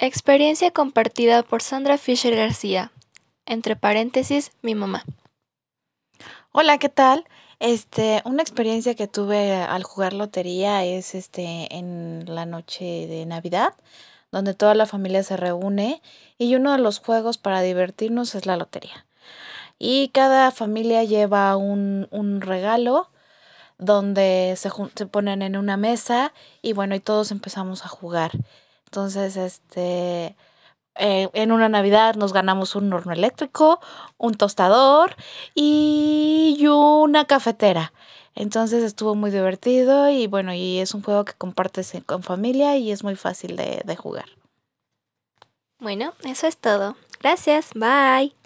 Experiencia compartida por Sandra Fisher García. Entre paréntesis, mi mamá. Hola, ¿qué tal? Este, una experiencia que tuve al jugar lotería es este en la noche de Navidad, donde toda la familia se reúne y uno de los juegos para divertirnos es la lotería. Y cada familia lleva un, un regalo donde se, se ponen en una mesa y bueno, y todos empezamos a jugar. Entonces, este, eh, en una Navidad nos ganamos un horno eléctrico, un tostador y una cafetera. Entonces estuvo muy divertido y bueno, y es un juego que compartes con familia y es muy fácil de, de jugar. Bueno, eso es todo. Gracias, bye.